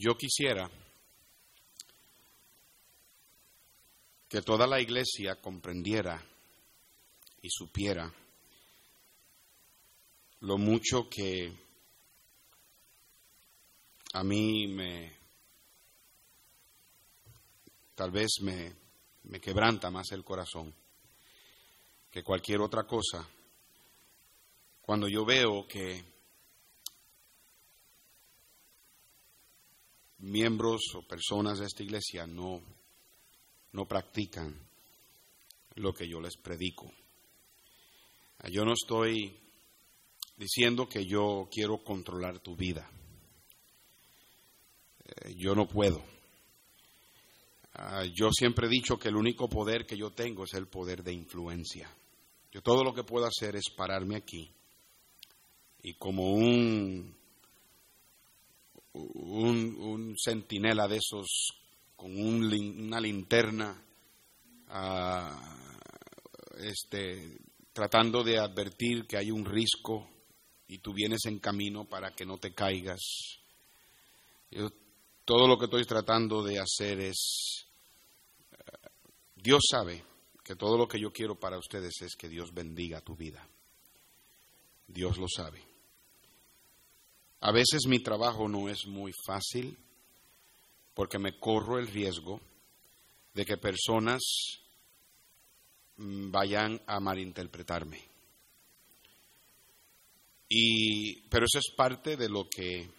yo quisiera que toda la iglesia comprendiera y supiera lo mucho que a mí me tal vez me, me quebranta más el corazón que cualquier otra cosa cuando yo veo que miembros o personas de esta iglesia no, no practican lo que yo les predico. Yo no estoy diciendo que yo quiero controlar tu vida. Eh, yo no puedo. Ah, yo siempre he dicho que el único poder que yo tengo es el poder de influencia. Yo todo lo que puedo hacer es pararme aquí y como un un, centinela de esos con una linterna, ah, este, tratando de advertir que hay un risco y tú vienes en camino para que no te caigas. todo lo que estoy tratando de hacer es, eh, Dios sabe que todo lo que yo quiero para ustedes es que Dios bendiga tu vida. Dios lo sabe. A veces mi trabajo no es muy fácil porque me corro el riesgo de que personas mm, vayan a malinterpretarme. Y, pero eso es parte de lo que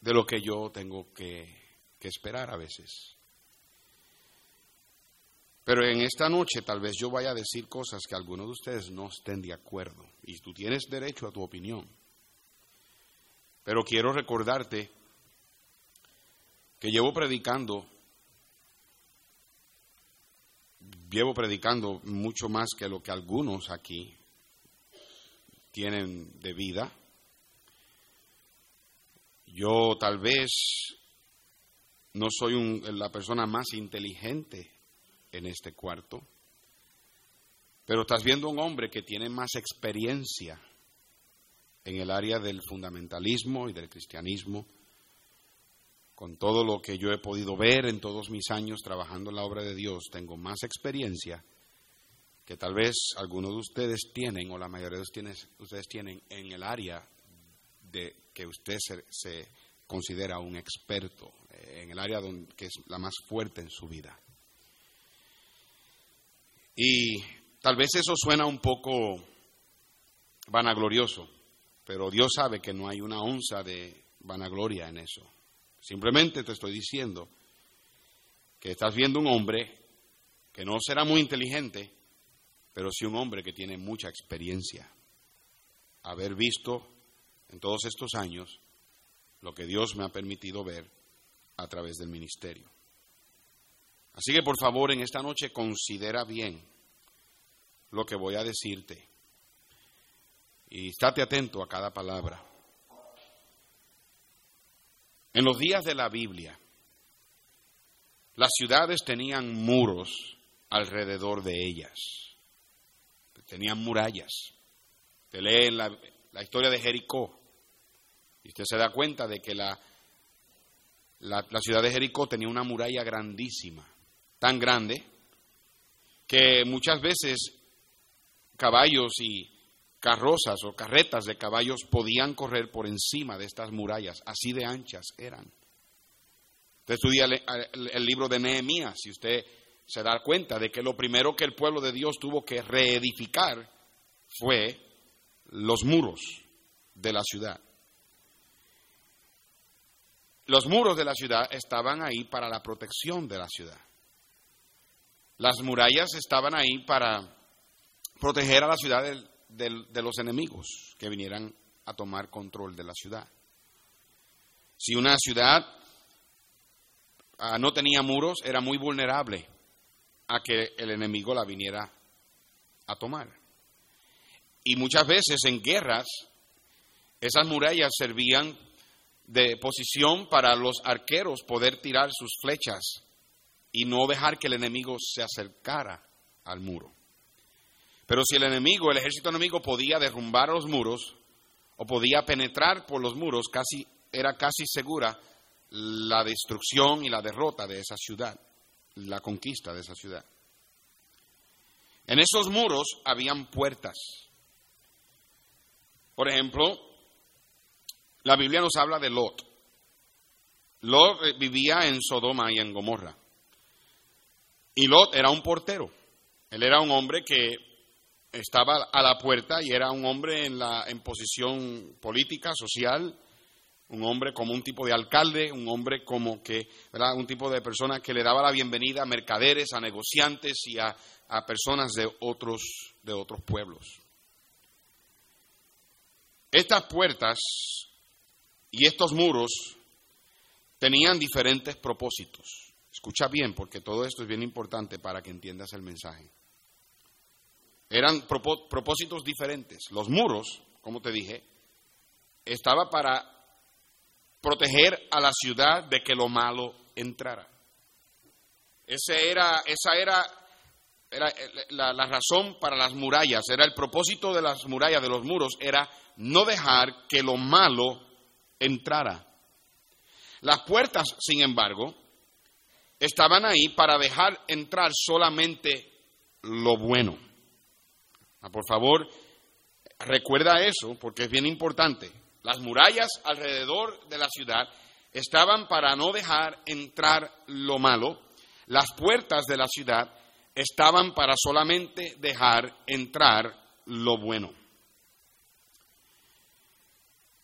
de lo que yo tengo que, que esperar a veces. Pero en esta noche tal vez yo vaya a decir cosas que algunos de ustedes no estén de acuerdo. Y tú tienes derecho a tu opinión. Pero quiero recordarte que llevo predicando, llevo predicando mucho más que lo que algunos aquí tienen de vida. Yo tal vez no soy la persona más inteligente en este cuarto, pero estás viendo un hombre que tiene más experiencia en el área del fundamentalismo y del cristianismo, con todo lo que yo he podido ver en todos mis años trabajando en la obra de Dios, tengo más experiencia que tal vez algunos de ustedes tienen, o la mayoría de ustedes tienen, en el área de que usted se, considera un experto, eh, en el área donde, que es la más fuerte en su vida. Y tal vez eso suena un poco vanaglorioso, pero Dios sabe que no hay una onza de vanagloria en eso. Simplemente te estoy diciendo que estás viendo un hombre que no será muy inteligente, pero sí un hombre que tiene mucha experiencia. Haber visto en todos estos años lo que Dios me ha permitido ver a través del ministerio. Así que por favor en esta noche considera bien lo que voy a decirte y estate atento a cada palabra. En los días de la Biblia, las ciudades tenían muros alrededor de ellas. Tenían murallas. Te lee la, la historia de Jericó y usted se da cuenta de que la, la ciudad de Jericó tenía una muralla grandísima, tan grande que muchas veces caballos y carrozas o carretas de caballos podían correr por encima de estas murallas, así de anchas eran. Usted estudia el, libro de Nehemías y usted se da cuenta de que lo primero que el pueblo de Dios tuvo que reedificar fue los muros de la ciudad. Los muros de la ciudad estaban ahí para la protección de la ciudad. Las murallas estaban ahí para proteger a la ciudad del, de, los enemigos que vinieran a tomar control de la ciudad. Si una ciudad ah, no tenía muros, era muy vulnerable a que el enemigo la viniera a tomar. Y muchas veces en guerras, esas murallas servían de posición para los arqueros poder tirar sus flechas y no dejar que el enemigo se acercara al muro. Pero si el enemigo, el ejército enemigo podía derrumbar los muros o podía penetrar por los muros, casi era casi segura la destrucción y la derrota de esa ciudad, la conquista de esa ciudad. En esos muros habían puertas. Por ejemplo, la Biblia nos habla de Lot. Lot eh, vivía en Sodoma y en Gomorra. Y Lot era un portero. Él era un hombre que estaba a la puerta y era un hombre en, la, en posición política, social, un hombre como un tipo de alcalde, un hombre como que, ¿verdad? un tipo de persona que le daba la bienvenida a mercaderes, a negociantes y a, a personas de otros, de otros pueblos. Estas puertas y estos muros tenían diferentes propósitos. Escucha bien, porque todo esto es bien importante para que entiendas el mensaje. Eran propósitos diferentes. Los muros, como te dije, estaba para proteger a la ciudad de que lo malo entrara. Ese era, esa era, era la, la, razón para las murallas, era el propósito de las murallas, de los muros, era no dejar que lo malo entrara. Las puertas, sin embargo, estaban ahí para dejar entrar solamente lo bueno. Ah, por favor, recuerda eso porque es bien importante. Las murallas alrededor de la ciudad estaban para no dejar entrar lo malo. Las puertas de la ciudad estaban para solamente dejar entrar lo bueno.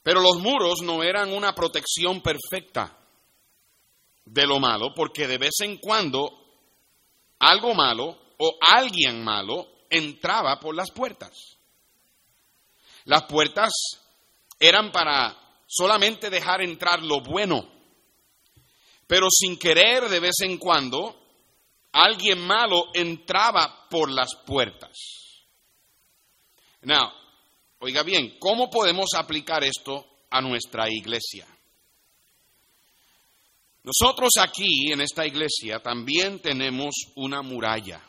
Pero los muros no eran una protección perfecta de lo malo, porque de vez en cuando algo malo o alguien malo entraba por las puertas. Las puertas eran para solamente dejar entrar lo bueno, pero sin querer de vez en cuando alguien malo entraba por las puertas. Now, oiga bien, ¿cómo podemos aplicar esto a nuestra iglesia? Nosotros aquí en esta iglesia también tenemos una muralla.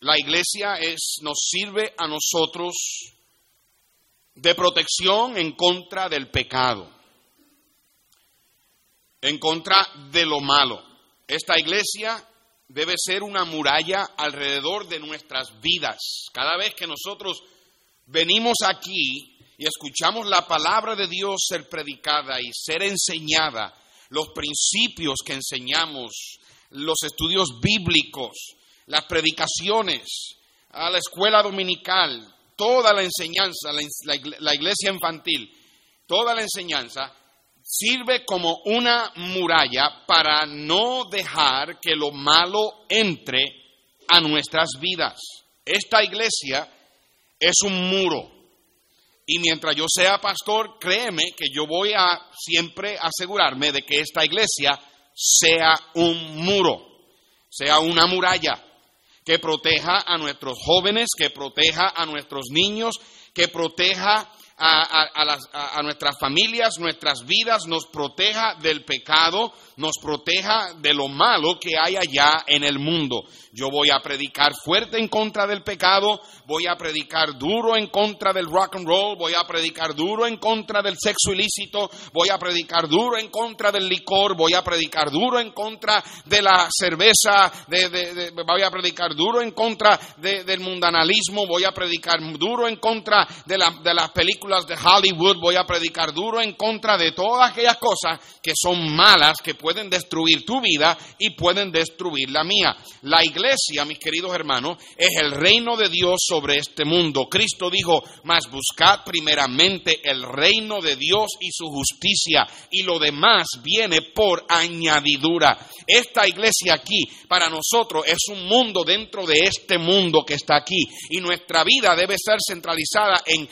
La iglesia es, nos sirve a nosotros de protección en contra del pecado, en contra de lo malo. Esta iglesia debe ser una muralla alrededor de nuestras vidas. Cada vez que nosotros venimos aquí y escuchamos la palabra de Dios ser predicada y ser enseñada, los principios que enseñamos, los estudios bíblicos, las predicaciones, a la escuela dominical, toda la enseñanza, la, iglesia infantil, toda la enseñanza sirve como una muralla para no dejar que lo malo entre a nuestras vidas. Esta iglesia es un muro. Y mientras yo sea pastor, créeme que yo voy a siempre asegurarme de que esta iglesia sea un muro, sea una muralla que proteja a nuestros jóvenes, que proteja a nuestros niños, que proteja a, nuestras familias, nuestras vidas, nos proteja del pecado, nos proteja de lo malo que hay allá en el mundo. Yo voy a predicar fuerte en contra del pecado, voy a predicar duro en contra del rock and roll, voy a predicar duro en contra del sexo ilícito, voy a predicar duro en contra del licor, voy a predicar duro en contra de la cerveza, voy a predicar duro en contra del mundanalismo, voy a predicar duro en contra de, de las películas de Hollywood, voy a predicar duro en contra de todas aquellas cosas que son malas, que pueden destruir tu vida y pueden destruir la mía. La iglesia, mis queridos hermanos, es el reino de Dios sobre este mundo. Cristo dijo, mas buscad primeramente el reino de Dios y su justicia, y lo demás viene por añadidura. Esta iglesia aquí, para nosotros, es un mundo dentro de este mundo que está aquí, y nuestra vida debe ser centralizada en,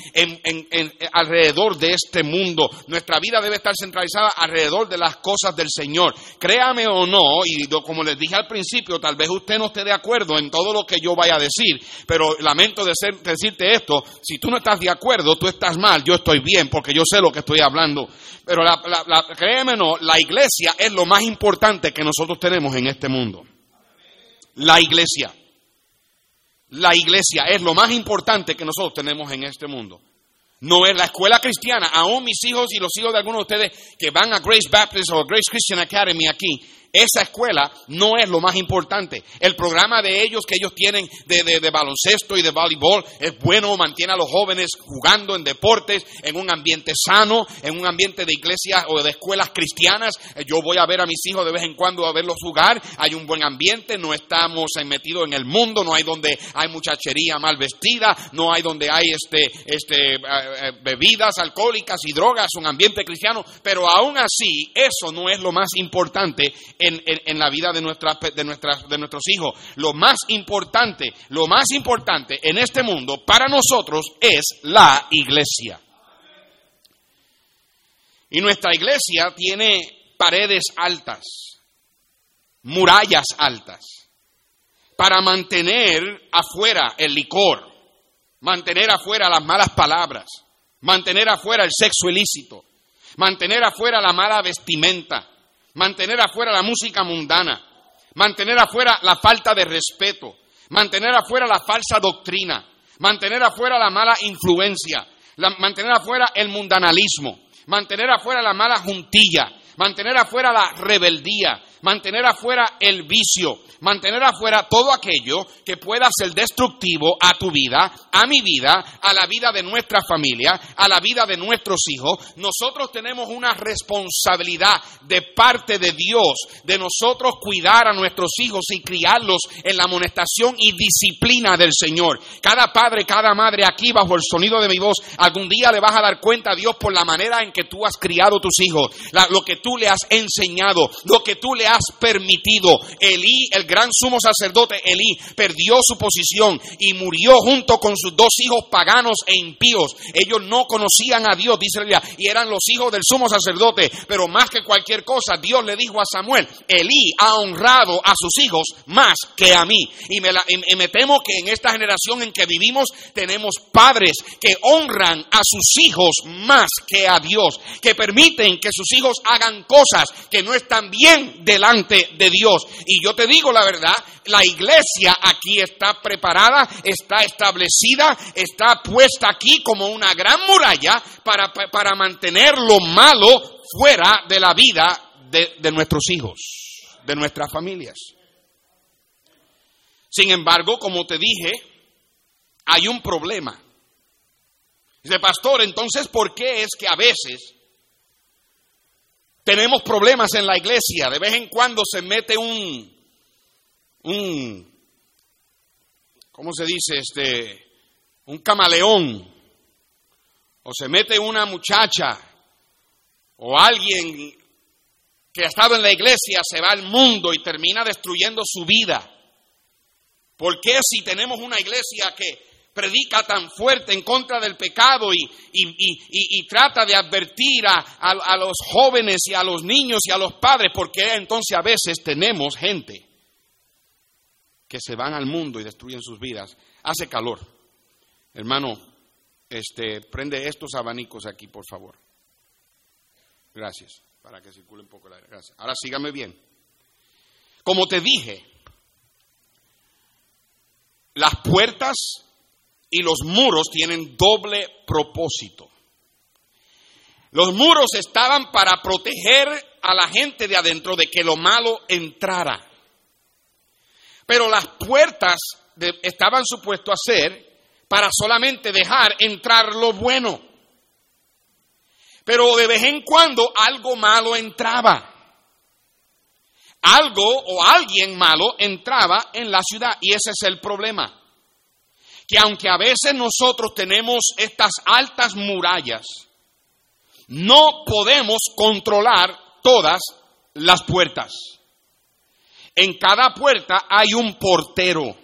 en eh, alrededor de este mundo. Nuestra vida debe estar centralizada alrededor de las cosas del Señor. Créame o no, y como les dije al principio, tal vez usted no esté de acuerdo en todo lo que yo vaya a decir, pero lamento decirte esto, si tú no estás de acuerdo, tú estás mal, yo estoy bien, porque yo sé lo que estoy hablando. Pero la, créeme o no, la iglesia es lo más importante que nosotros tenemos en este mundo. La iglesia. La iglesia es lo más importante que nosotros tenemos en este mundo. No es la escuela cristiana. Aún mis hijos y los hijos de algunos de ustedes que van a Grace Baptist o Grace Christian Academy aquí, esa escuela no es lo más importante. El programa de ellos que ellos tienen de, baloncesto y de voleibol es bueno, mantiene a los jóvenes jugando en deportes, en un ambiente sano, en un ambiente de iglesias o de escuelas cristianas. Eh, yo voy a ver a mis hijos de vez en cuando a verlos jugar. Hay un buen ambiente, no estamos metidos en el mundo, no hay donde hay muchachería mal vestida, no hay donde hay este, este, eh, eh, bebidas alcohólicas y drogas, un ambiente cristiano. Pero aún así, eso no es lo más importante en, la vida de, de, de nuestros hijos. Lo más importante, lo más importante en este mundo para nosotros es la iglesia. Y nuestra iglesia tiene paredes altas, murallas altas, para mantener afuera el licor, mantener afuera las malas palabras, mantener afuera el sexo ilícito, mantener afuera la mala vestimenta, mantener afuera la música mundana, mantener afuera la falta de respeto, mantener afuera la falsa doctrina, mantener afuera la mala influencia, mantener afuera el mundanalismo, mantener afuera la mala juntilla, mantener afuera la rebeldía, mantener afuera el vicio, mantener afuera todo aquello que pueda ser destructivo a tu vida, a mi vida, a la vida de nuestra familia, a la vida de nuestros hijos. Nosotros tenemos una responsabilidad de parte de Dios de nosotros cuidar a nuestros hijos y criarlos en la amonestación y disciplina del Señor. Cada padre, cada madre aquí bajo el sonido de mi voz, algún día le vas a dar cuenta a Dios por la manera en que tú has criado tus hijos, lo que tú le has enseñado, lo que tú le has permitido. Elí, el gran sumo sacerdote Elí perdió su posición y murió junto con sus dos hijos paganos e impíos. Ellos no conocían a Dios, dice la Biblia, y eran los hijos del sumo sacerdote. Pero más que cualquier cosa, Dios le dijo a Samuel, Elí ha honrado a sus hijos más que a mí. Y me, me temo que en esta generación en que vivimos tenemos padres que honran a sus hijos más que a Dios, que permiten que sus hijos hagan cosas que no están bien delante de Dios. Y yo te digo la verdad, la iglesia aquí está preparada, está establecida, está puesta aquí como una gran muralla para, para mantener lo malo fuera de la vida de, de nuestros hijos, de nuestras familias. Sin embargo, como te dije, hay un problema. Dice, pastor, entonces, ¿por qué es que a veces tenemos problemas en la iglesia? De vez en cuando se mete un, un, ¿cómo se dice? Este, un camaleón, o se mete una muchacha, o alguien que ha estado en la iglesia se va al mundo y termina destruyendo su vida. ¿Por qué si tenemos una iglesia que predica tan fuerte en contra del pecado y, trata de advertir a, a, los jóvenes y a los niños y a los padres, porque entonces a veces tenemos gente que se van al mundo y destruyen sus vidas. Hace calor. Hermano, este, prende estos abanicos aquí, por favor. Gracias, para que circule un poco el aire. Gracias. Ahora sígame bien. Como te dije, las puertas y los muros tienen doble propósito. Los muros estaban para proteger a la gente de adentro de que lo malo entrara. Pero las puertas estaban supuestos a ser para solamente dejar entrar lo bueno. Pero de vez en cuando algo malo entraba. Algo o alguien malo entraba en la ciudad y ese es el problema. Que aunque a veces nosotros tenemos estas altas murallas, no podemos controlar todas las puertas. En cada puerta hay un portero.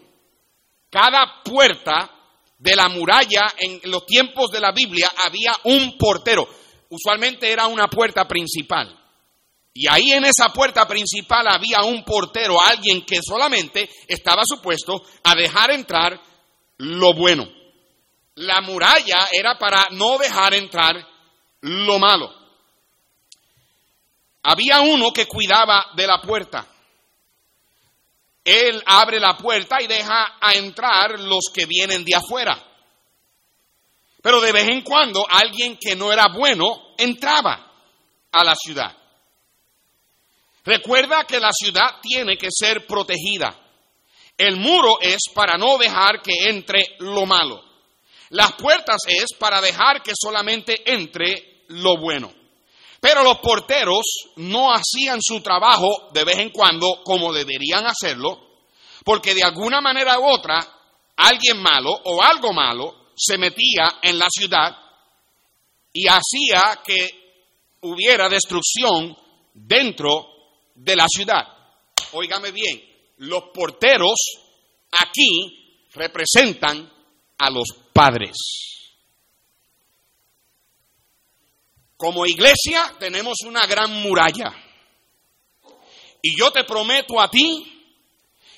Cada puerta de la muralla en los tiempos de la Biblia había un portero. Usualmente era una puerta principal. Y ahí en esa puerta principal había un portero, alguien que solamente estaba supuesto a dejar entrar lo bueno. La muralla era para no dejar entrar lo malo. Había uno que cuidaba de la puerta. Él abre la puerta y deja a entrar los que vienen de afuera. Pero de vez en cuando alguien que no era bueno entraba a la ciudad. Recuerda que la ciudad tiene que ser protegida. El muro es para no dejar que entre lo malo. Las puertas es para dejar que solamente entre lo bueno. Pero los porteros no hacían su trabajo de vez en cuando como deberían hacerlo, porque de alguna manera u otra alguien malo o algo malo se metía en la ciudad y hacía que hubiera destrucción dentro de la ciudad. Óigame bien, los porteros aquí representan a los padres. Como iglesia tenemos una gran muralla. Y yo te prometo a ti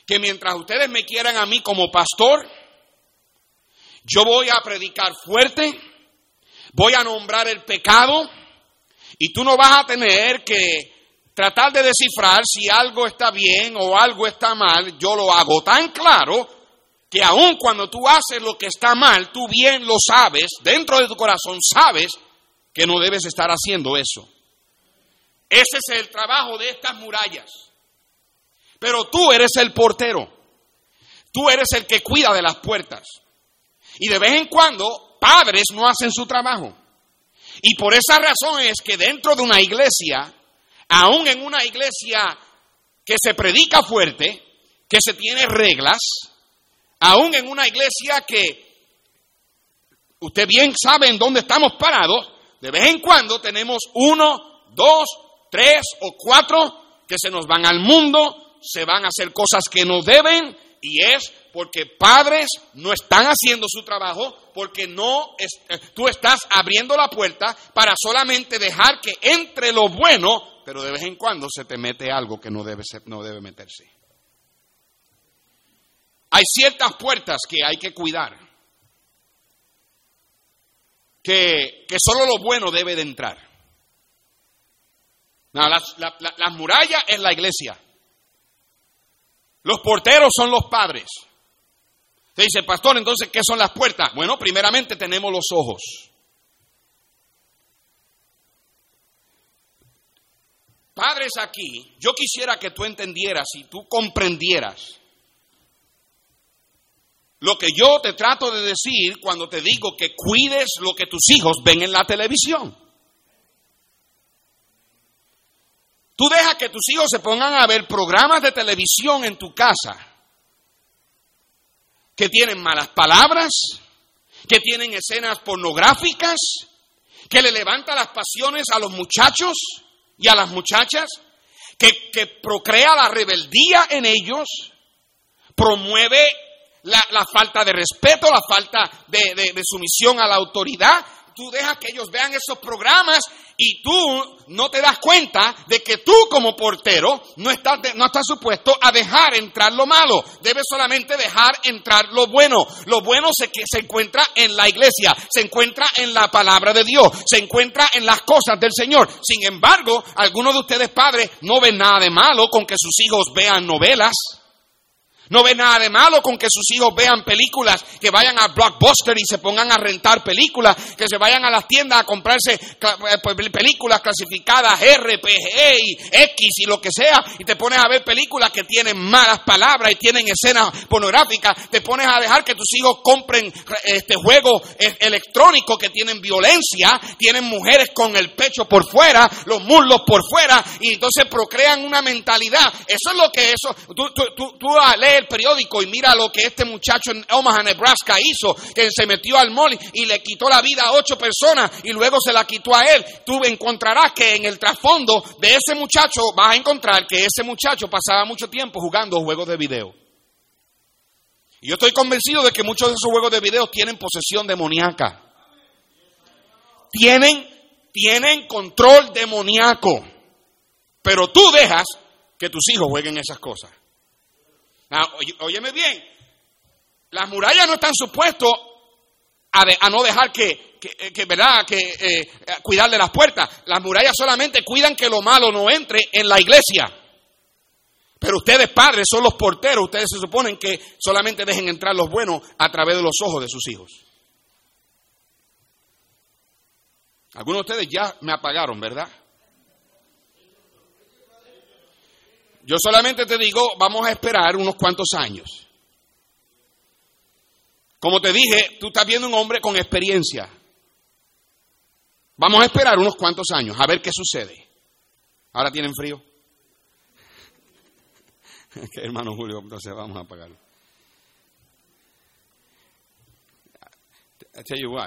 que mientras ustedes me quieran a mí como pastor, yo voy a predicar fuerte, voy a nombrar el pecado y tú no vas a tener que tratar de descifrar si algo está bien o algo está mal. Yo lo hago tan claro que aun cuando tú haces lo que está mal, tú bien lo sabes, dentro de tu corazón sabes que no debes estar haciendo eso. Ese es el trabajo de estas murallas. Pero tú eres el portero. Tú eres el que cuida de las puertas. Y de vez en cuando padres no hacen su trabajo. Y por esa razón es que dentro de una iglesia, aún en una iglesia que se predica fuerte, que se tiene reglas, aún en una iglesia que usted bien sabe en dónde estamos parados, de vez en cuando tenemos uno, dos, tres o cuatro que se nos van al mundo, se van a hacer cosas que no deben y es porque padres no están haciendo su trabajo, porque no eh, tú estás abriendo la puerta para solamente dejar que entre lo bueno, pero de vez en cuando se te mete algo que no debe, no debe meterse. Hay ciertas puertas que hay que cuidar, que, solo lo bueno debe de entrar. las, las murallas es la iglesia. Los porteros son los padres. Se dice, pastor, entonces, ¿qué son las puertas? Bueno, primeramente tenemos los ojos. Padres aquí, yo quisiera que tú entendieras y tú comprendieras lo que yo te trato de decir cuando te digo que cuides lo que tus hijos ven en la televisión. Tú dejas que tus hijos se pongan a ver programas de televisión en tu casa que tienen malas palabras, que tienen escenas pornográficas, que le levanta las pasiones a los muchachos y a las muchachas, que, procrea la rebeldía en ellos, promueve la, falta de respeto, la falta de sumisión a la autoridad, tú dejas que ellos vean esos programas y tú no te das cuenta de que tú como portero no estás, no estás supuesto a dejar entrar lo malo, debes solamente dejar entrar lo bueno. Lo bueno se, se encuentra en la iglesia, se encuentra en la palabra de Dios, se encuentra en las cosas del Señor. Sin embargo, algunos de ustedes padres no ven nada de malo con que sus hijos vean novelas. No ve nada de malo con que sus hijos vean películas, que vayan a Blockbuster y se pongan a rentar películas, que se vayan a las tiendas a comprarse eh, pues, películas clasificadas RPG y X y lo que sea, y te pones a ver películas que tienen malas palabras y tienen escenas pornográficas, te pones a dejar que tus hijos compren este juegos eh, electrónicos que tienen violencia, tienen mujeres con el pecho por fuera, los muslos por fuera, y entonces procrean una mentalidad. Eso es lo que eso, tú, tú, tú, tú lees periódico y mira lo que este muchacho en Omaha, Nebraska hizo, que se metió al mall y le quitó la vida a ocho personas y luego se la quitó a él. Tú encontrarás que en el trasfondo de ese muchacho vas a encontrar que ese muchacho pasaba mucho tiempo jugando juegos de video. Y yo estoy convencido de que muchos de esos juegos de video tienen posesión demoníaca. Tienen, tienen control demoníaco. Pero tú dejas que tus hijos jueguen esas cosas. Ah, óyeme bien, las murallas no están supuestos a, no dejar que, que, ¿verdad? que eh, cuidar de las puertas. Las murallas solamente cuidan que lo malo no entre en la iglesia. Pero ustedes padres son los porteros, ustedes se suponen que solamente dejen entrar los buenos a través de los ojos de sus hijos. Algunos de ustedes ya me apagaron, ¿verdad? Yo solamente te digo, vamos a esperar unos cuantos años. Como te dije, tú estás viendo un hombre con experiencia. Vamos a esperar unos cuantos años a ver qué sucede. Ahora tienen frío. hermano Julio, entonces vamos a apagarlo.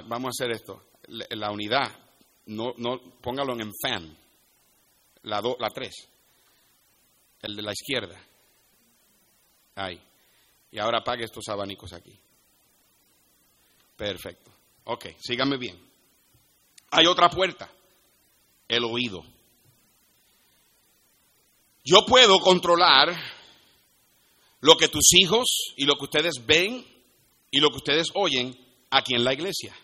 vamos a hacer esto. La unidad, no, no, póngalo en fan. La, do, la tres el de la izquierda. Ahí. Y ahora apague estos abanicos aquí. Perfecto. Ok, síganme bien. Hay otra puerta, el oído. Yo puedo controlar lo que tus hijos y lo que ustedes ven y lo que ustedes oyen aquí en la iglesia.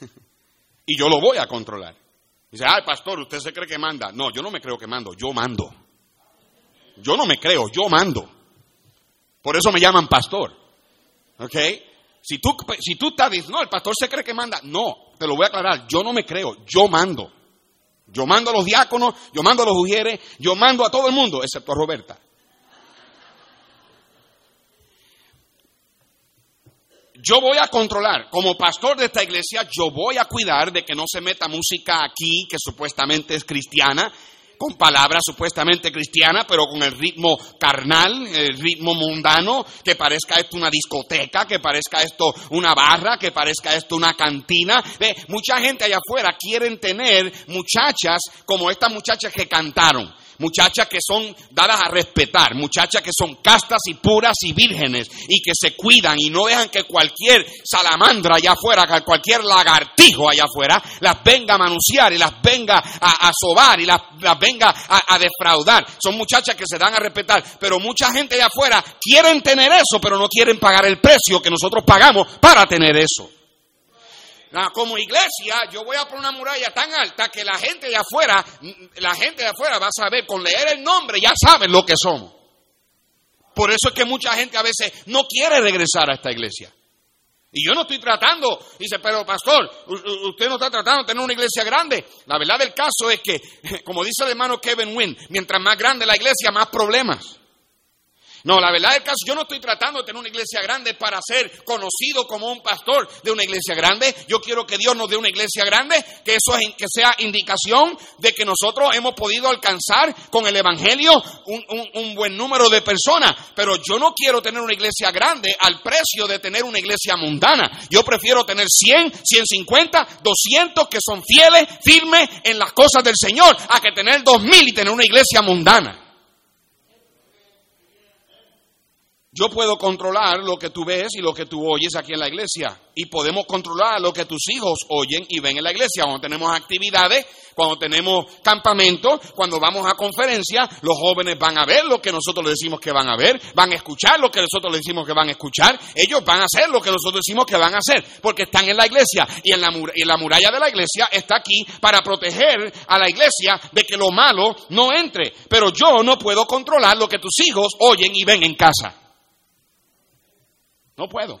y yo lo voy a controlar. Dice, ay, pastor, usted se cree que manda. No, yo no me creo que mando, yo mando. Yo no me creo, yo mando. Por eso me llaman pastor. ¿Ok? Si tú, si tú estás diciendo, no, el pastor se cree que manda. No, te lo voy a aclarar. Yo no me creo, yo mando. Yo mando a los diáconos, yo mando a los ujieres, yo mando a todo el mundo, excepto a Roberta. Yo voy a controlar, como pastor de esta iglesia, yo voy a cuidar de que no se meta música aquí que supuestamente es cristiana con palabras supuestamente cristianas, pero con el ritmo carnal, el ritmo mundano, que parezca esto una discoteca, que parezca esto una barra, que parezca esto una cantina. mucha gente allá afuera quieren tener muchachas como estas muchachas que cantaron muchachas que son dadas a respetar, muchachas que son castas y puras y vírgenes y que se cuidan y no dejan que cualquier salamandra allá afuera, cualquier lagartijo allá afuera las venga a manunciar y las venga a, sobar y las, venga a, a, defraudar. Son muchachas que se dan a respetar, pero mucha gente allá afuera quieren tener eso, pero no quieren pagar el precio que nosotros pagamos para tener eso como iglesia, yo voy a poner una muralla tan alta que la gente de afuera, la gente de afuera va a saber, con leer el nombre ya saben lo que somos. Por eso es que mucha gente a veces no quiere regresar a esta iglesia. Y yo no estoy tratando, dice, pero pastor, usted no está tratando de tener una iglesia grande. La verdad del caso es que, como dice el hermano Kevin Wynn, mientras más grande la iglesia, más problemas. No, la verdad del caso, yo no estoy tratando de tener una iglesia grande para ser conocido como un pastor de una iglesia grande. Yo quiero que Dios nos dé una iglesia grande, que eso es, que sea indicación de que nosotros hemos podido alcanzar con el Evangelio un, un buen número de personas. Pero yo no quiero tener una iglesia grande al precio de tener una iglesia mundana. Yo prefiero tener 100, 150, 200 que son fieles, firmes en las cosas del Señor, a que tener 2000 y tener una iglesia mundana. Yo puedo controlar lo que tú ves y lo que tú oyes aquí en la iglesia. Y podemos controlar lo que tus hijos oyen y ven en la iglesia. Cuando tenemos actividades, cuando tenemos campamentos, cuando vamos a conferencias, los jóvenes van a ver lo que nosotros les decimos que van a ver, van a escuchar lo que nosotros les decimos que van a escuchar. Ellos van a hacer lo que nosotros decimos que van a hacer, porque están en la iglesia. Y en la, y la muralla de la iglesia está aquí para proteger a la iglesia de que lo malo no entre. Pero yo no puedo controlar lo que tus hijos oyen y ven en casa. No puedo.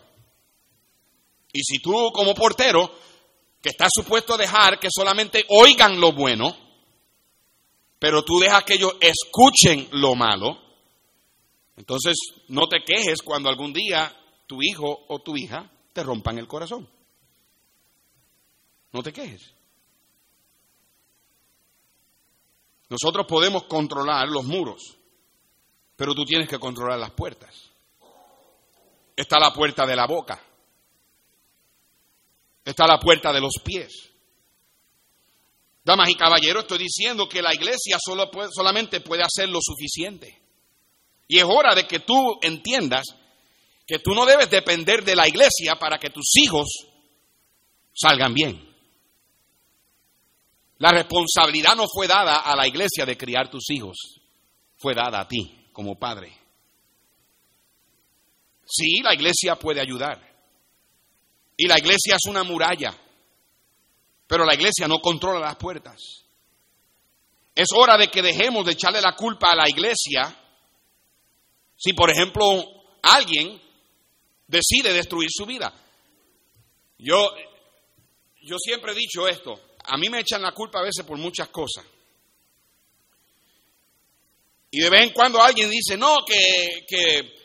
Y si tú como portero, que estás supuesto a dejar que solamente oigan lo bueno, pero tú dejas que ellos escuchen lo malo, entonces no te quejes cuando algún día tu hijo o tu hija te rompan el corazón. No te quejes. Nosotros podemos controlar los muros, pero tú tienes que controlar las puertas está la puerta de la boca, está la puerta de los pies. Damas y caballeros, estoy diciendo que la iglesia solo solamente puede hacer lo suficiente. Y es hora de que tú entiendas que tú no debes depender de la iglesia para que tus hijos salgan bien. La responsabilidad no fue dada a la iglesia de criar tus hijos, fue dada a ti como padre. Sí, la iglesia puede ayudar. Y la iglesia es una muralla. Pero la iglesia no controla las puertas. Es hora de que dejemos de echarle la culpa a la iglesia si, por ejemplo, alguien decide destruir su vida. Yo, yo siempre he dicho esto. a mí me echan la culpa a veces por muchas cosas. Y de vez en cuando alguien dice, no, que, que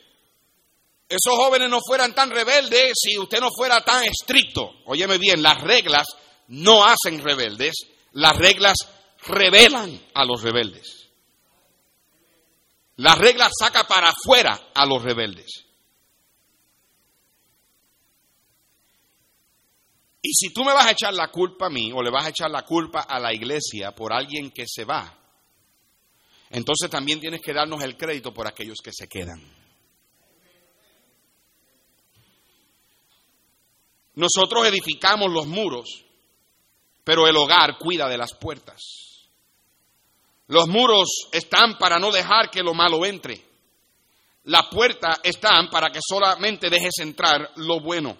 esos jóvenes no fueran tan rebeldes si usted no fuera tan estricto. Óyeme bien, las reglas no hacen rebeldes, las reglas revelan a los rebeldes. Las reglas saca para afuera a los rebeldes. Y si tú me vas a echar la culpa a mí o le vas a echar la culpa a la iglesia por alguien que se va, entonces también tienes que darnos el crédito por aquellos que se quedan. Nosotros edificamos los muros, pero el hogar cuida de las puertas. Los muros están para no dejar que lo malo entre. La puerta están para que solamente dejes entrar lo bueno.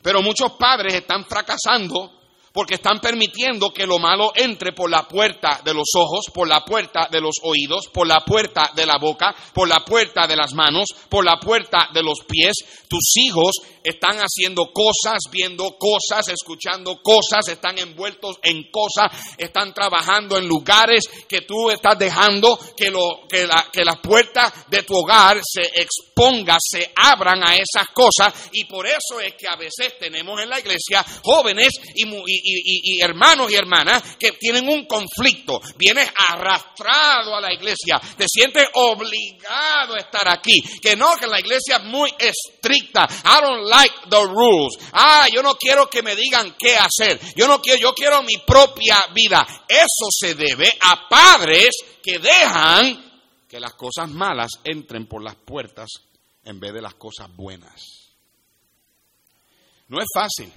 Pero muchos padres están fracasando porque están permitiendo que lo malo entre por la puerta de los ojos, por la puerta de los oídos, por la puerta de la boca, por la puerta de las manos, por la puerta de los pies. Tus hijos están haciendo cosas, viendo cosas, escuchando cosas, están envueltos en cosas, están trabajando en lugares que tú estás dejando que, lo, que, la, que las puertas de tu hogar se expongan, se abran a esas cosas. Y por eso es que a veces tenemos en la iglesia jóvenes y, y y, hermanos y hermanas que tienen un conflicto, vienes arrastrado a la iglesia, te sientes obligado a estar aquí, que no, que la iglesia es muy estricta, I don't like the rules, ah, yo no quiero que me digan qué hacer, yo no quiero, yo quiero mi propia vida, eso se debe a padres que dejan que las cosas malas entren por las puertas en vez de las cosas buenas. No es fácil.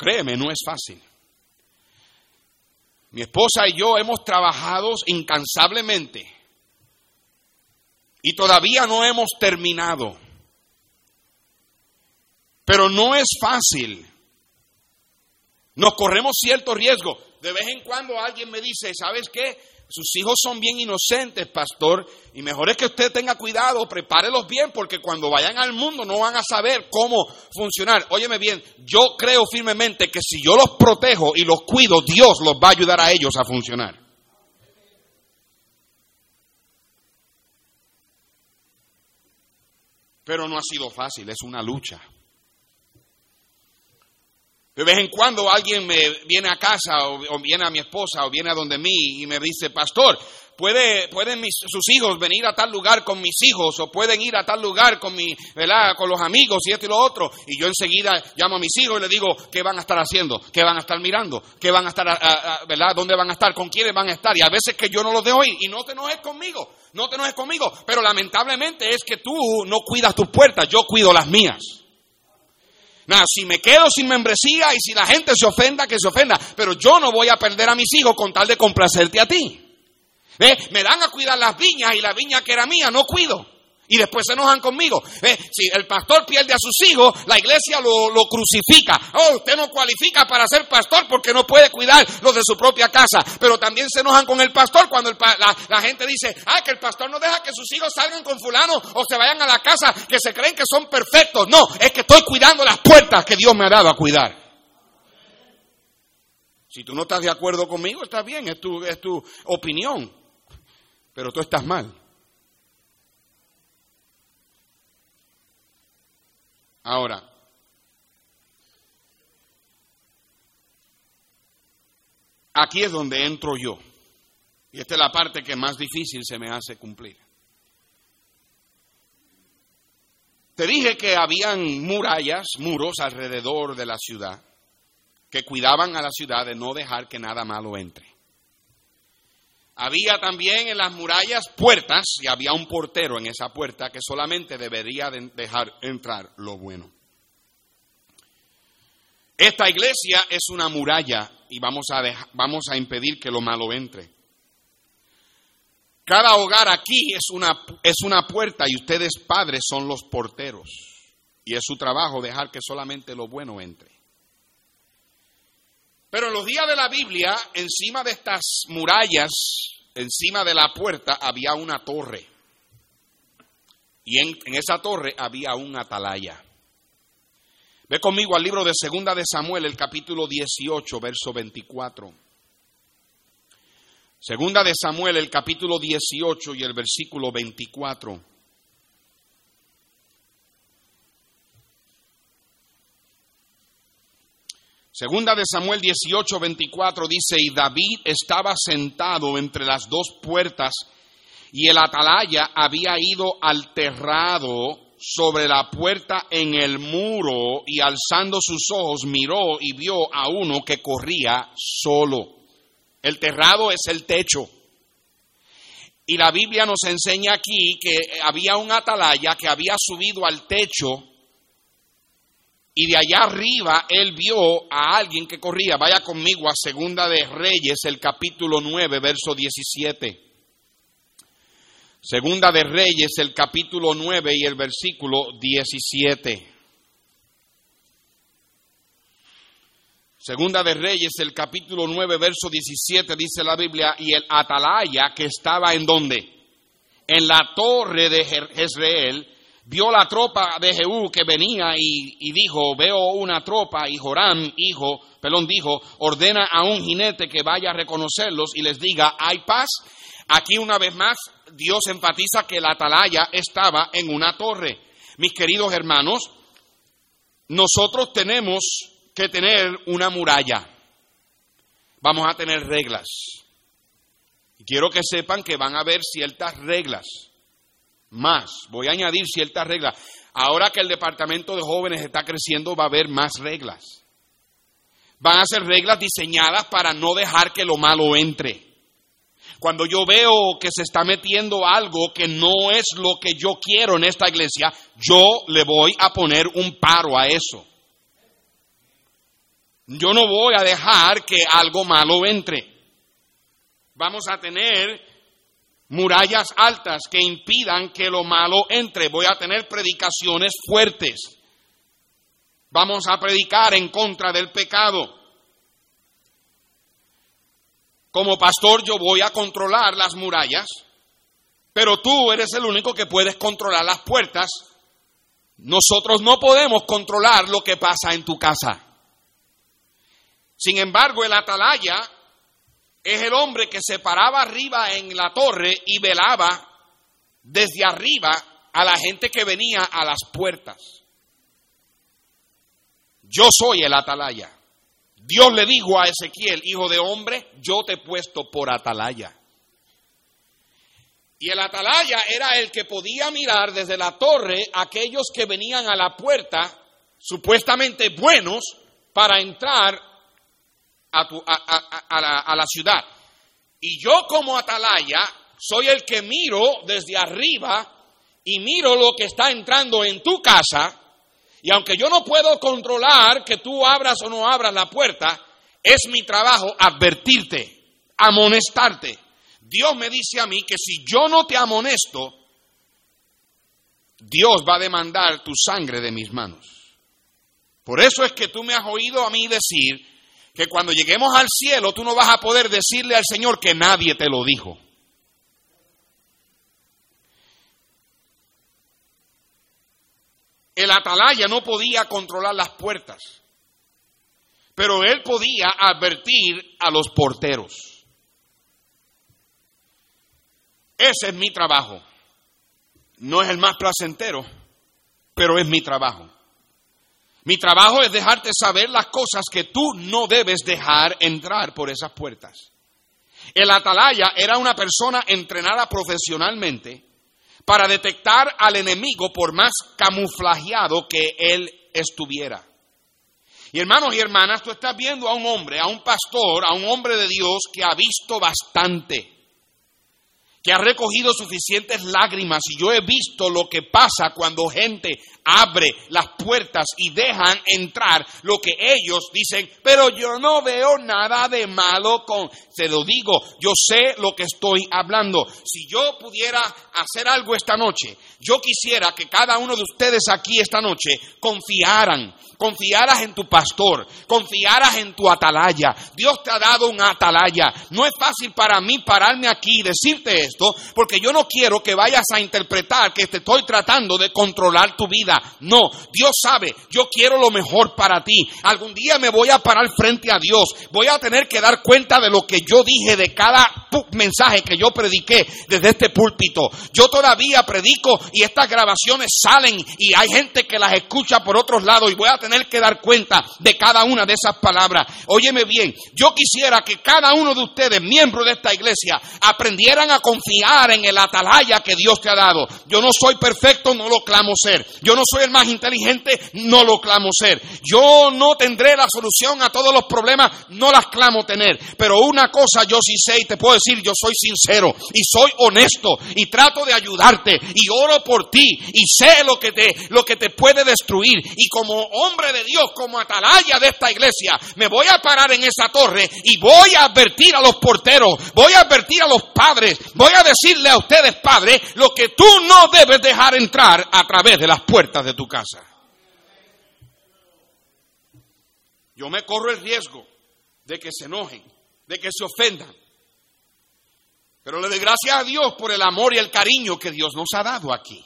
Créeme, no es fácil. Mi esposa y yo hemos trabajado incansablemente y todavía no hemos terminado. Pero no es fácil. Nos corremos cierto riesgo. De vez en cuando alguien me dice, ¿sabes qué? Sus hijos son bien inocentes, pastor, y mejor es que usted tenga cuidado, prepárelos bien, porque cuando vayan al mundo no van a saber cómo funcionar. Óyeme bien, yo creo firmemente que si yo los protejo y los cuido, Dios los va a ayudar a ellos a funcionar. Pero no ha sido fácil, es una lucha. De vez en cuando alguien me viene a casa o, viene a mi esposa o viene a donde mí y me dice, pastor, ¿puede, pueden sus hijos venir a tal lugar con mis hijos o pueden ir a tal lugar con, mi, con los amigos y esto y lo otro. Y yo enseguida llamo a mis hijos y les digo, ¿qué van a estar haciendo? ¿Qué van a estar mirando? ¿Qué van a estar, ¿verdad? ¿Dónde van a estar? ¿Con quiénes van a estar? Y a veces que yo no los dejo ir y no te enojes conmigo, no te enojes conmigo. Pero lamentablemente es que tú no cuidas tus puertas, yo cuido las mías. Nada, si me quedo sin membresía y si la gente se ofenda, que se ofenda. Pero yo no voy a perder a mis hijos con tal de complacerte a ti. Me dan a cuidar las viñas y la viña que era mía no cuido y después se enojan conmigo. Eh, si el pastor pierde a sus hijos, la iglesia lo, crucifica. Oh, usted no cualifica para ser pastor porque no puede cuidar los de su propia casa. Pero también se enojan con el pastor cuando la, gente dice, ah, que el pastor no deja que sus hijos salgan con fulano o se vayan a la casa que se creen que son perfectos. No, es que estoy cuidando las puertas que Dios me ha dado a cuidar. Si tú no estás de acuerdo conmigo, está bien, es tu, es tu opinión. Pero tú estás mal. Ahora, aquí es donde entro yo. Y esta es la parte que más difícil se me hace cumplir. Te dije que habían murallas, muros alrededor de la ciudad, que cuidaban a la ciudad de no dejar que nada malo entre. Había también en las murallas puertas y había un portero en esa puerta que solamente debería dejar entrar lo bueno. Esta iglesia es una muralla y vamos a, vamos a impedir que lo malo entre. Cada hogar aquí es una, es una puerta y ustedes padres son los porteros. Y es su trabajo dejar que solamente lo bueno entre. Pero en los días de la Biblia, encima de estas murallas, encima de la puerta, había una torre. Y en, esa torre había un atalaya. Ve conmigo al libro de Segunda de Samuel, el capítulo 18, verso 24. Segunda de Samuel, el capítulo 18 y el versículo 24. Segunda de Samuel 18, 24 dice, y David estaba sentado entre las dos puertas y el atalaya había ido alterrado sobre la puerta en el muro y alzando sus ojos miró y vio a uno que corría solo. El terrado es el techo. Y la Biblia nos enseña aquí que había un atalaya que había subido al techo y de allá arriba él vio a alguien que corría. Vaya conmigo a Segunda de Reyes, el capítulo 9, verso 17. Segunda de Reyes, el capítulo 9 y el versículo 17. Segunda de Reyes, el capítulo 9, verso 17, dice la Biblia, y el atalaya que estaba en donde? En la torre de Jezreel, vio la tropa de Jehú que venía y, dijo, veo una tropa, y Joram, hijo, pelón dijo, ordena a un jinete que vaya a reconocerlos y les diga, ¿hay paz? Aquí una vez más Dios enfatiza que la atalaya estaba en una torre. Mis queridos hermanos, nosotros tenemos que tener una muralla. Vamos a tener reglas. Quiero que sepan que van a haber ciertas reglas. Más, voy a añadir ciertas reglas. Ahora que el departamento de jóvenes está creciendo, va a haber más reglas. Van a ser reglas diseñadas para no dejar que lo malo entre. Cuando yo veo que se está metiendo algo que no es lo que yo quiero en esta iglesia, yo le voy a poner un paro a eso. Yo no voy a dejar que algo malo entre. Vamos a tener murallas altas que impidan que lo malo entre. Voy a tener predicaciones fuertes. Vamos a predicar en contra del pecado. Como pastor yo voy a controlar las murallas, pero tú eres el único que puedes controlar las puertas. Nosotros no podemos controlar lo que pasa en tu casa. Sin embargo, el atalaya es el hombre que se paraba arriba en la torre y velaba desde arriba a la gente que venía a las puertas. Yo soy el atalaya. Dios le dijo a Ezequiel, hijo de hombre, yo te he puesto por atalaya. Y el atalaya era el que podía mirar desde la torre aquellos que venían a la puerta, supuestamente buenos, para entrar a, la, a la ciudad. Y yo como atalaya soy el que miro desde arriba y miro lo que está entrando en tu casa y aunque yo no puedo controlar que tú abras o no abras la puerta, es mi trabajo advertirte, amonestarte. Dios me dice a mí que si yo no te amonesto, Dios va a demandar tu sangre de mis manos. Por eso es que tú me has oído a mí decir que cuando lleguemos al cielo tú no vas a poder decirle al Señor que nadie te lo dijo. El atalaya no podía controlar las puertas, pero él podía advertir a los porteros. Ese es mi trabajo. No es el más placentero, pero es mi trabajo. Mi trabajo es dejarte saber las cosas que tú no debes dejar entrar por esas puertas. El atalaya era una persona entrenada profesionalmente para detectar al enemigo por más camuflajeado que él estuviera. Y hermanos y hermanas, tú estás viendo a un hombre, a un pastor, a un hombre de Dios que ha visto bastante, que ha recogido suficientes lágrimas y yo he visto lo que pasa cuando gente abre las puertas y dejan entrar lo que ellos dicen, pero yo no veo nada de malo con, se lo digo, yo sé lo que estoy hablando. Si yo pudiera hacer algo esta noche, yo quisiera que cada uno de ustedes aquí esta noche confiaran confiaras en tu pastor, confiaras en tu atalaya. Dios te ha dado un atalaya. No es fácil para mí pararme aquí y decirte esto porque yo no quiero que vayas a interpretar que te estoy tratando de controlar tu vida. No, Dios sabe, yo quiero lo mejor para ti. Algún día me voy a parar frente a Dios. Voy a tener que dar cuenta de lo que yo dije, de cada mensaje que yo prediqué desde este púlpito. Yo todavía predico y estas grabaciones salen y hay gente que las escucha por otros lados y voy a tener que dar cuenta de cada una de esas palabras. Óyeme bien, yo quisiera que cada uno de ustedes, miembros de esta iglesia, aprendieran a confiar en el atalaya que Dios te ha dado. Yo no soy perfecto, no lo clamo ser. Yo no soy el más inteligente, no lo clamo ser. Yo no tendré la solución a todos los problemas, no las clamo tener. Pero una cosa yo sí sé y te puedo decir, yo soy sincero y soy honesto y trato de ayudarte y oro por ti y sé lo que te, lo que te puede destruir. Y como hombre de Dios, como atalaya de esta iglesia, me voy a parar en esa torre y voy a advertir a los porteros, voy a advertir a los padres, voy a decirle a ustedes, padres, lo que tú no debes dejar entrar a través de las puertas de tu casa. Yo me corro el riesgo de que se enojen, de que se ofendan. Pero le doy gracias a Dios por el amor y el cariño que Dios nos ha dado aquí.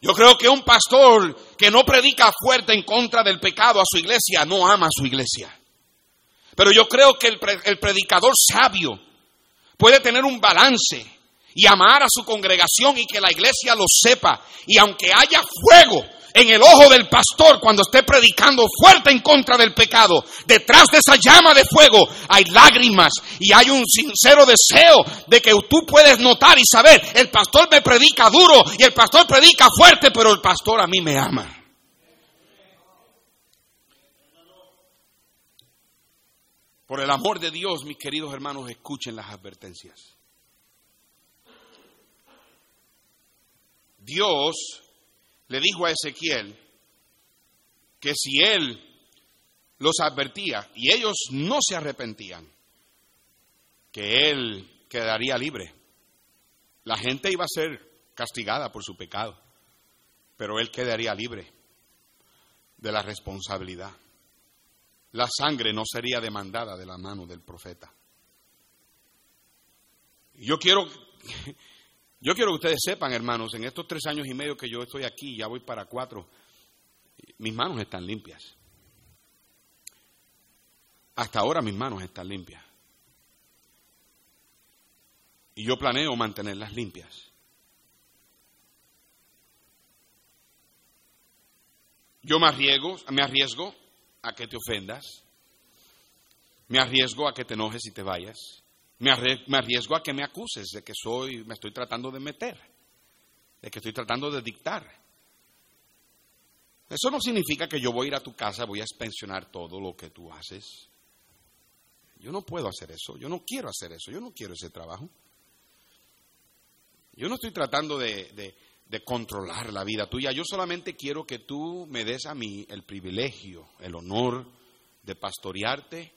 Yo creo que un pastor que no predica fuerte en contra del pecado a su iglesia no ama a su iglesia. Pero yo creo que el, el predicador sabio puede tener un balance y amar a su congregación y que la iglesia lo sepa. Y aunque haya fuego, en el ojo del pastor cuando esté predicando fuerte en contra del pecado. Detrás de esa llama de fuego hay lágrimas y hay un sincero deseo de que tú puedes notar y saber, el pastor me predica duro y el pastor predica fuerte, pero el pastor a mí me ama. Por el amor de Dios, mis queridos hermanos, escuchen las advertencias. Dios le dijo a Ezequiel que si él los advertía y ellos no se arrepentían, que él quedaría libre. La gente iba a ser castigada por su pecado, pero él quedaría libre de la responsabilidad. La sangre no sería demandada de la mano del profeta. Yo quiero yo quiero que ustedes sepan, hermanos, en estos tres años y medio que yo estoy aquí, ya voy para cuatro, mis manos están limpias. Hasta ahora mis manos están limpias. Y yo planeo mantenerlas limpias. Yo me arriesgo, me arriesgo a que te ofendas. Me arriesgo a que te enojes y te vayas. Me arriesgo a que me acuses de que soy, me estoy tratando de meter, de que estoy tratando de dictar. Eso no significa que yo voy a ir a tu casa, voy a expensionar todo lo que tú haces. Yo no puedo hacer eso, yo no quiero hacer eso, yo no quiero ese trabajo. Yo no estoy tratando de, de controlar la vida tuya, yo solamente quiero que tú me des a mí el privilegio, el honor de pastorearte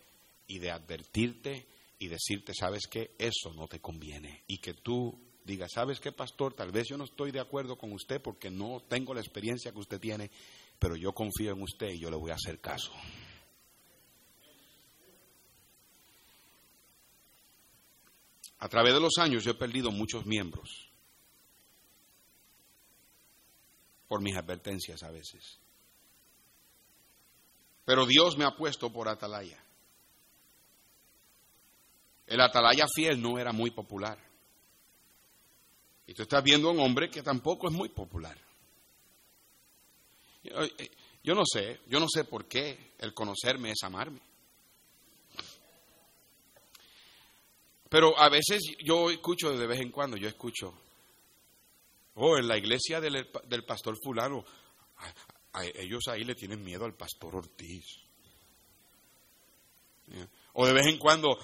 y de advertirte y decirte, sabes que eso no te conviene. Y que tú digas, sabes qué, pastor, tal vez yo no estoy de acuerdo con usted porque no tengo la experiencia que usted tiene, pero yo confío en usted y yo le voy a hacer caso. A través de los años yo he perdido muchos miembros por mis advertencias a veces. Pero Dios me ha puesto por atalaya. El atalaya fiel no era muy popular. Y tú estás viendo a un hombre que tampoco es muy popular. Eh, yo no sé, yo no sé por qué el conocerme es amarme. Pero a veces yo escucho de vez en cuando, yo escucho, oh, en la iglesia del, del pastor fulano, ellos ahí le tienen miedo al pastor Ortiz. O de vez en cuando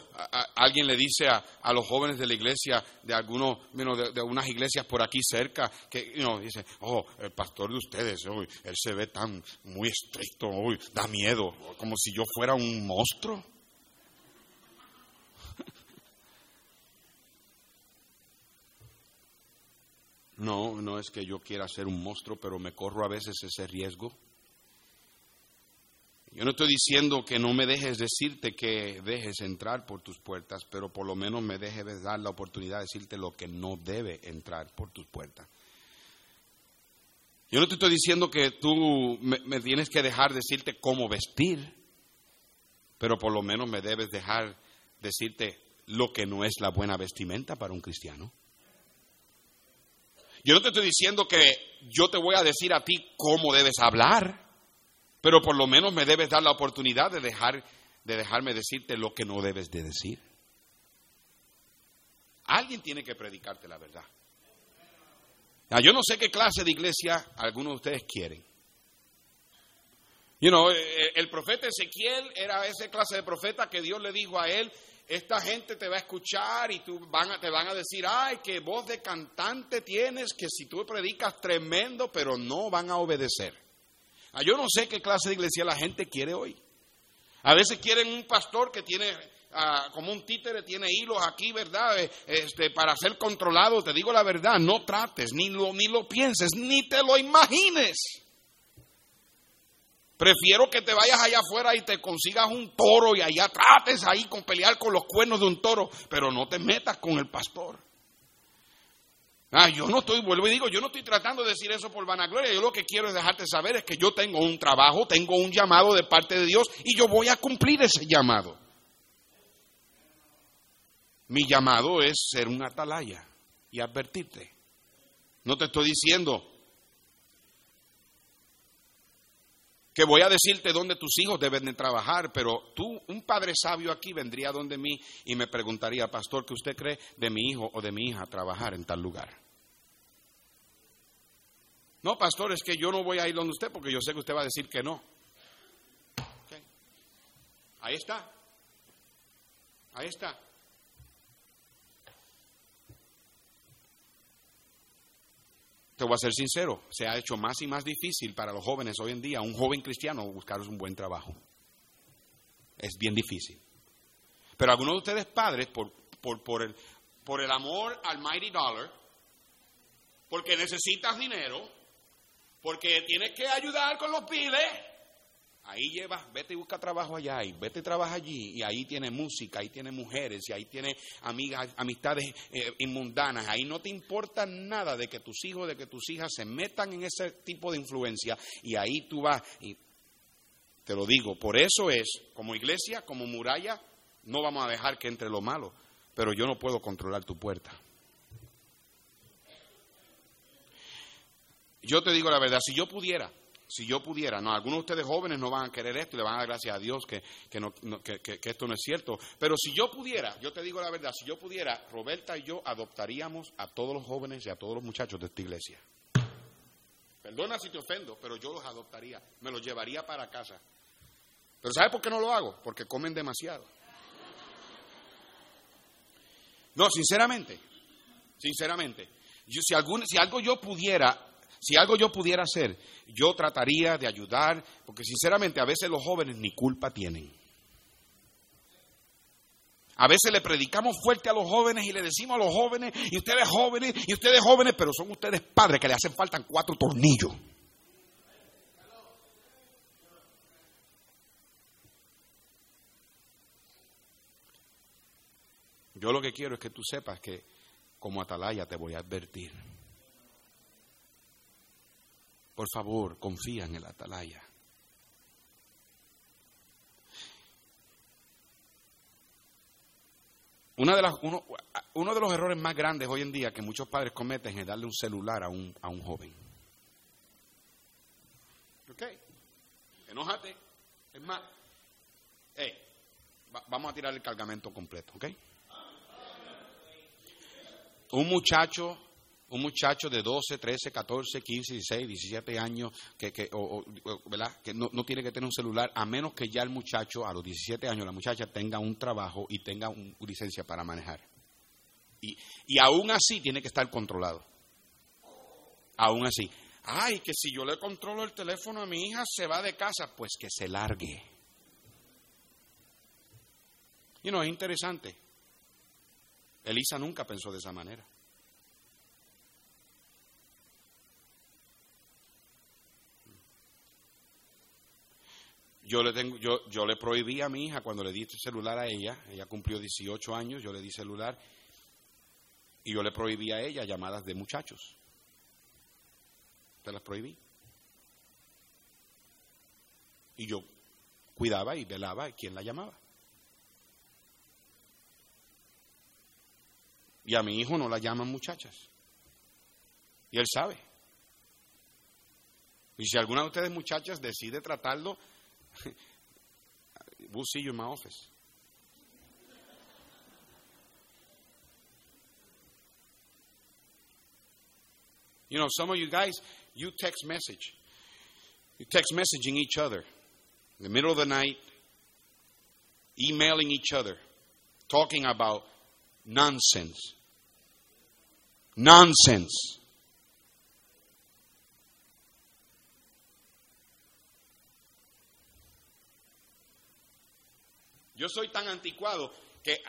alguien le dice a, los jóvenes de la iglesia, de algunos, de, unas iglesias por aquí cerca, que dice, oh, el pastor de ustedes, él se ve tan muy estricto, da miedo, como si yo fuera un monstruo. No, no es que yo quiera ser un monstruo, pero me corro a veces ese riesgo. Yo no estoy diciendo que no me dejes decirte que dejes entrar por tus puertas, pero por lo menos me dejes dar la oportunidad de decirte lo que no debe entrar por tus puertas. Yo no te estoy diciendo que tú me, tienes que dejar decirte cómo vestir, pero por lo menos me debes dejar decirte lo que no es la buena vestimenta para un cristiano. Yo no te estoy diciendo que yo te voy a decir a ti cómo debes hablar, pero por lo menos me debes dar la oportunidad de, dejar, de dejarme decirte lo que no debes de decir. Alguien tiene que predicarte la verdad. yo no sé qué clase de iglesia algunos de ustedes quieren. You know, eh, el profeta Ezequiel era esa clase de profeta que Dios le dijo a él, esta gente te va a escuchar y tú van te van a decir, ay, qué voz de cantante tienes, que si tú predicas tremendo, pero no van a obedecer. Ah, yo no sé qué clase de iglesia la gente quiere hoy. A veces quieren un pastor que tiene, ah, como un títere, tiene hilos aquí, ¿verdad? Eh, este, para ser controlado. Te digo la verdad, no trates, ni lo, ni lo pienses, ni te lo imagines. Prefiero que te vayas allá afuera y te consigas un toro y allá trates ahí con pelear con los cuernos de un toro, pero no te metas con el pastor. Ah, yo no estoy, vuelvo y digo, yo no estoy tratando de decir eso por vanagloria, yo lo que quiero es dejarte saber es que yo tengo un trabajo, tengo un llamado de parte de Dios y yo voy a cumplir ese llamado. Mi llamado es ser un atalaya y advertirte. No te estoy diciendo, que voy a decirte dónde tus hijos deben de trabajar, pero tú, un padre sabio aquí, vendría donde mí y me preguntaría, pastor, ¿qué usted cree de mi hijo o de mi hija trabajar en tal lugar? No, pastor, es que yo no voy a ir donde usted porque yo sé que usted va a decir que no. Ahí está. Ahí está. te voy a ser sincero, se ha hecho más y más difícil para los jóvenes hoy en día, un joven cristiano, buscar un buen trabajo. Es bien difícil. Pero algunos de ustedes padres, por, por, por, el, por el amor al mighty dollar, porque necesitas dinero, porque tienes que ayudar con los piles, Ahí llevas, vete y busca trabajo allá, y vete y trabaja allí, y ahí tiene música, ahí tiene mujeres, y ahí tiene amigas, amistades eh, inmundanas. Ahí no te importa nada de que tus hijos, de que tus hijas se metan en ese tipo de influencia, y ahí tú vas, y te lo digo, por eso es, como iglesia, como muralla, no vamos a dejar que entre lo malo, pero yo no puedo controlar tu puerta. Yo te digo la verdad, si yo pudiera, si yo pudiera, no, algunos de ustedes jóvenes no van a querer esto y le van a dar gracias a Dios que, que, esto no es cierto, pero si yo pudiera, yo te digo la verdad, si yo pudiera, Roberta y yo adoptaríamos a todos los jóvenes y a todos los muchachos de esta iglesia. Perdona si te ofendo, pero yo los adoptaría, me los llevaría para casa. Pero ¿sabe por qué no lo hago? Porque comen demasiado. No, sinceramente, sinceramente, yo, si, algún, si algo yo pudiera si algo yo pudiera hacer, yo trataría de ayudar, porque sinceramente a veces los jóvenes ni culpa tienen. A veces le predicamos fuerte a los jóvenes y le decimos a los jóvenes, y ustedes jóvenes, y ustedes jóvenes, pero son ustedes padres que le hacen falta cuatro tornillos. Yo lo que quiero es que tú sepas que como atalaya te voy a advertir. Por favor, confía en el atalaya. Una de las, uno, uno, de los errores más grandes hoy en día que muchos padres cometen es darle un celular a un, a un joven. ¿Ok? Enójate. Es más, hey, vamos a tirar el cargamento completo, ¿ok? Un muchacho un muchacho de 12, 13, 14, 15, 16, 17 años que, que, que no, tiene que tener un celular, a menos que ya el muchacho, a los 17 años, la muchacha tenga un trabajo y tenga una licencia para manejar. Y, y aún así tiene que estar controlado. Aún así. Ay, que si yo le controlo el teléfono a mi hija, se va de casa. Pues que se largue. Y no, es interesante. Elisa nunca pensó de esa manera. Yo le, tengo, yo, yo le prohibí a mi hija cuando le di este celular a ella, ella cumplió 18 años, yo le di celular y yo le prohibí a ella llamadas de muchachos. Te las prohibí. Y yo cuidaba y velaba a quién la llamaba. Y a mi hijo no la llaman muchachas. Y él sabe. Y si alguna de ustedes muchachas decide tratarlo, we'll see you in my office. You know, some of you guys, you text message. You text messaging each other in the middle of the night, emailing each other, talking about nonsense. Nonsense. Yo soy tan anticuado que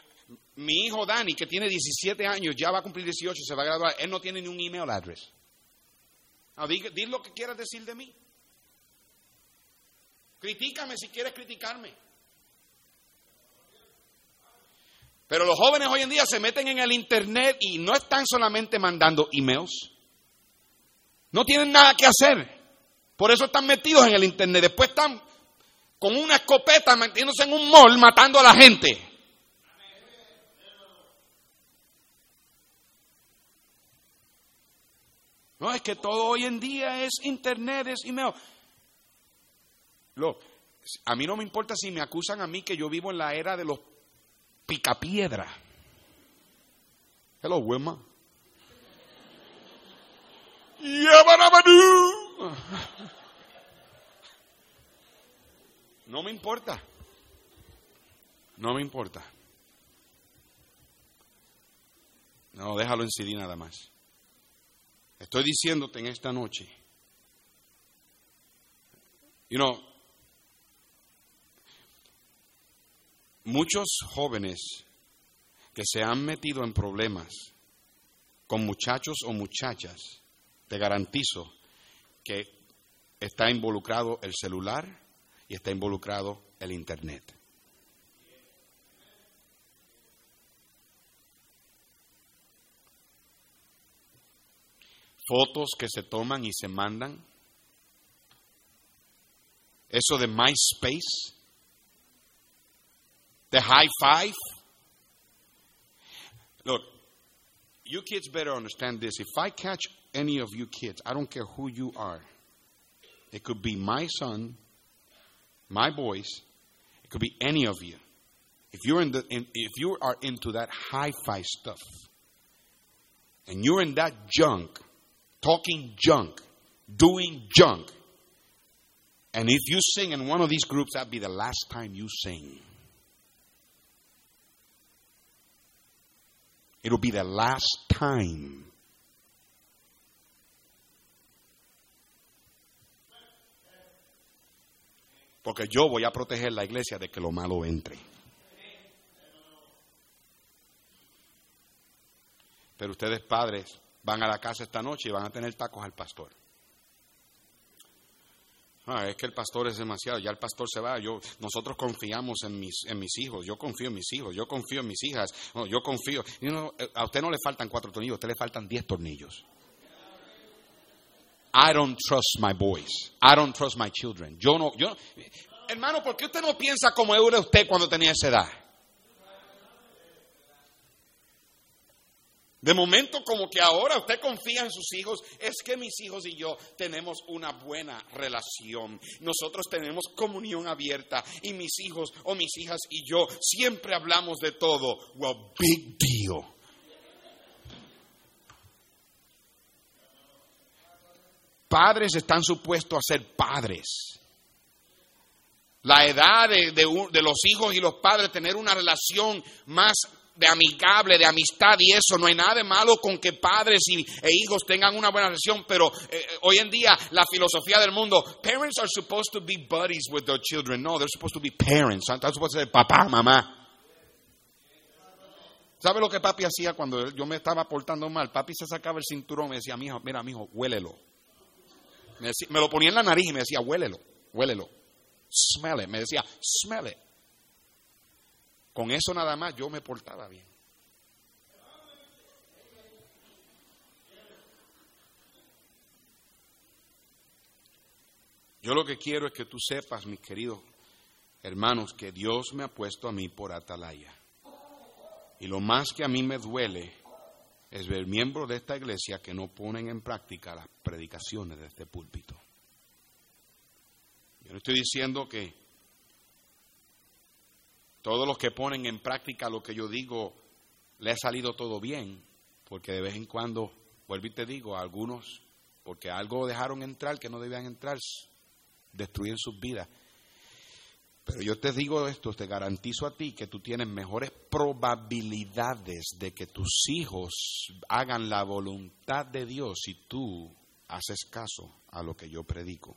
mi hijo Dani, que tiene 17 años, ya va a cumplir 18, se va a graduar, él no tiene ni un email address. Ah, di, di lo que quieras decir de mí. Critícame si quieres criticarme. Pero los jóvenes hoy en día se meten en el Internet y no están solamente mandando emails. No tienen nada que hacer. Por eso están metidos en el Internet. Después están con una escopeta metiéndose en un mall matando a la gente. No, es que todo hoy en día es internet, es email. Lo, a mí no me importa si me acusan a mí que yo vivo en la era de los picapiedra. Hello, Wilma. No me importa. No me importa. No, déjalo en CD nada más. Estoy diciéndote en esta noche. You know, muchos jóvenes que se han metido en problemas con muchachos o muchachas, te garantizo que está involucrado el celular y está involucrado el Internet. Fotos que se toman y se mandan. Eso de MySpace, de High Five. Look, you kids better understand this. If I catch any of you kids, I don't care who you are, it could be my son my boys, it could be any of you. If you're in the in, if you are into that hi-fi stuff and you're in that junk, talking junk, doing junk, and if you sing in one of these groups, that'd be the last time you sing. It'll be the last time. Porque yo voy a proteger la iglesia de que lo malo entre. Pero ustedes padres van a la casa esta noche y van a tener tacos al pastor. Ah, es que el pastor es demasiado, ya el pastor se va, yo, nosotros confiamos en mis, en mis hijos, yo confío en mis hijos, yo confío en mis hijas, yo confío. a usted no le faltan cuatro tornillos, a usted le faltan diez tornillos. I don't trust my boys. I don't trust my children. Yo no, yo, hermano, ¿por qué usted no piensa como era usted cuando tenía esa edad? De momento, como que ahora usted confía en sus hijos, es que mis hijos y yo tenemos una buena relación. Nosotros tenemos comunión abierta y mis hijos o mis hijas y yo siempre hablamos de todo. Well, big deal. Padres están supuestos a ser padres. La edad de, los hijos y los padres, tener una relación más de amigable, de amistad y eso, no hay nada de malo con que padres y, e hijos tengan una buena relación, pero eh, eh, hoy en día la filosofía del mundo, parents are supposed to be buddies with their children, no, they're supposed to be parents, supuestos a ser papá, mamá. ¿Sabe lo que papi hacía cuando yo me estaba portando mal? Papi se sacaba el cinturón y me decía, mira, mijo, huélelo. Me, lo ponía en la nariz y me decía, huélelo, huélelo. smell it. Me decía, smell it. Con eso nada más yo me portaba bien. Yo lo que quiero es que tú sepas, mis queridos hermanos, que Dios me ha puesto a mí por atalaya. Y lo más que a mí me duele es ver miembros de esta iglesia que no ponen en práctica las predicaciones de este púlpito. Yo no estoy diciendo que todos los que ponen en práctica lo que yo digo le ha salido todo bien, porque de vez en cuando, vuelvo y te digo, a algunos, porque algo dejaron entrar que no debían entrar, destruir sus vidas. Pero yo te digo esto, te garantizo a ti que tú tienes mejores probabilidades de que tus hijos hagan la voluntad de Dios si tú haces caso a lo que yo predico.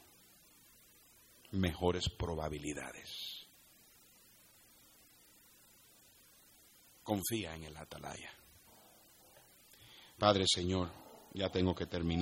Mejores probabilidades. Confía en el atalaya. Padre Señor, ya tengo que terminar.